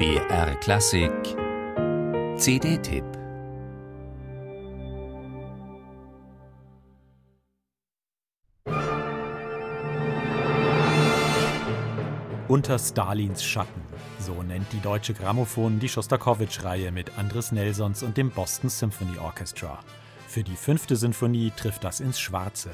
BR Klassik CD-Tipp Unter Stalins Schatten, so nennt die Deutsche Grammophon die Schostakowitsch-Reihe mit Andres Nelsons und dem Boston Symphony Orchestra. Für die fünfte Sinfonie trifft das ins Schwarze.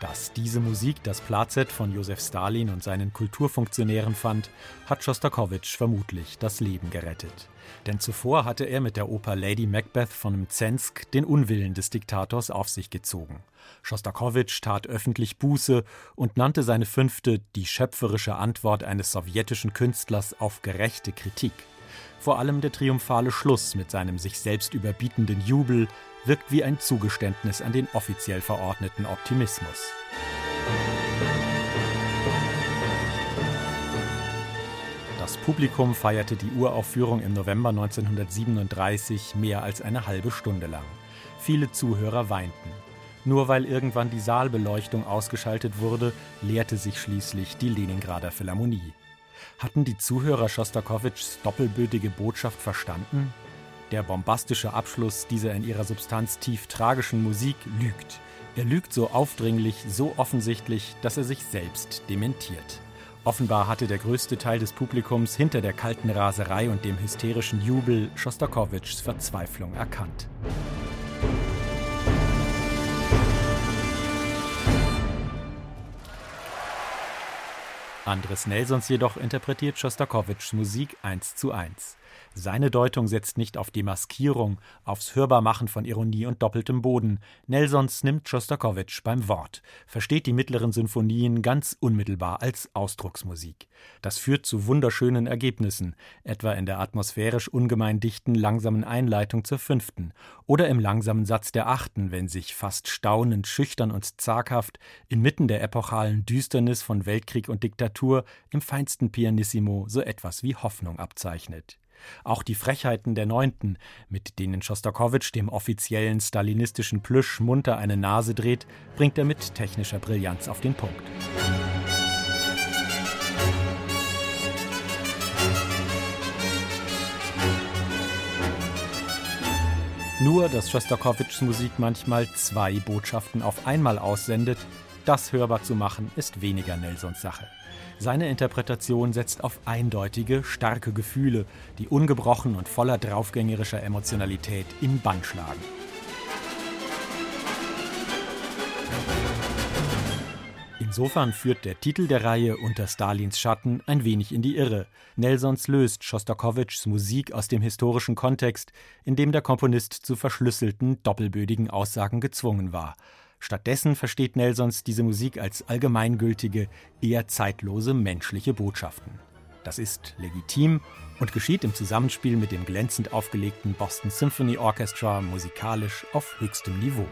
Dass diese Musik das Platzett von Josef Stalin und seinen Kulturfunktionären fand, hat Schostakowitsch vermutlich das Leben gerettet. Denn zuvor hatte er mit der Oper Lady Macbeth von Mzensk den Unwillen des Diktators auf sich gezogen. Schostakowitsch tat öffentlich Buße und nannte seine fünfte die schöpferische Antwort eines sowjetischen Künstlers auf gerechte Kritik. Vor allem der triumphale Schluss mit seinem sich selbst überbietenden Jubel wirkt wie ein Zugeständnis an den offiziell verordneten Optimismus. Das Publikum feierte die Uraufführung im November 1937 mehr als eine halbe Stunde lang. Viele Zuhörer weinten. Nur weil irgendwann die Saalbeleuchtung ausgeschaltet wurde, leerte sich schließlich die Leningrader Philharmonie. Hatten die Zuhörer Schostakowitschs doppelbödige Botschaft verstanden? Der bombastische Abschluss dieser in ihrer Substanz tief tragischen Musik lügt. Er lügt so aufdringlich, so offensichtlich, dass er sich selbst dementiert. Offenbar hatte der größte Teil des Publikums hinter der kalten Raserei und dem hysterischen Jubel Schostakowitschs Verzweiflung erkannt. Andres Nelsons jedoch interpretiert Schostakowitschs Musik eins zu eins. Seine Deutung setzt nicht auf Demaskierung, aufs Hörbarmachen von Ironie und doppeltem Boden. Nelsons nimmt Schostakowitsch beim Wort, versteht die mittleren Sinfonien ganz unmittelbar als Ausdrucksmusik. Das führt zu wunderschönen Ergebnissen, etwa in der atmosphärisch ungemein dichten langsamen Einleitung zur fünften oder im langsamen Satz der achten, wenn sich fast staunend, schüchtern und zaghaft inmitten der epochalen Düsternis von Weltkrieg und Diktatur im feinsten Pianissimo so etwas wie Hoffnung abzeichnet. Auch die Frechheiten der Neunten, mit denen Schostakowitsch dem offiziellen stalinistischen Plüsch munter eine Nase dreht, bringt er mit technischer Brillanz auf den Punkt. Nur, dass Schostakowitschs Musik manchmal zwei Botschaften auf einmal aussendet, das hörbar zu machen, ist weniger Nelsons Sache. Seine Interpretation setzt auf eindeutige, starke Gefühle, die ungebrochen und voller draufgängerischer Emotionalität in Bann schlagen. Insofern führt der Titel der Reihe Unter Stalins Schatten ein wenig in die Irre. Nelsons löst Schostakowitschs Musik aus dem historischen Kontext, in dem der Komponist zu verschlüsselten, doppelbödigen Aussagen gezwungen war. Stattdessen versteht Nelsons diese Musik als allgemeingültige, eher zeitlose menschliche Botschaften. Das ist legitim und geschieht im Zusammenspiel mit dem glänzend aufgelegten Boston Symphony Orchestra musikalisch auf höchstem Niveau.